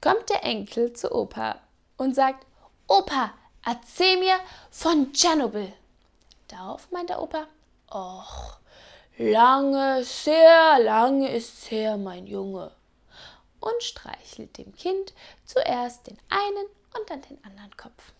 kommt der Enkel zu Opa und sagt, Opa, erzähl mir von Tschernobyl. Darauf meint der Opa, Och, lange, sehr lange ist's her, mein Junge. Und streichelt dem Kind zuerst den einen und dann den anderen Kopf.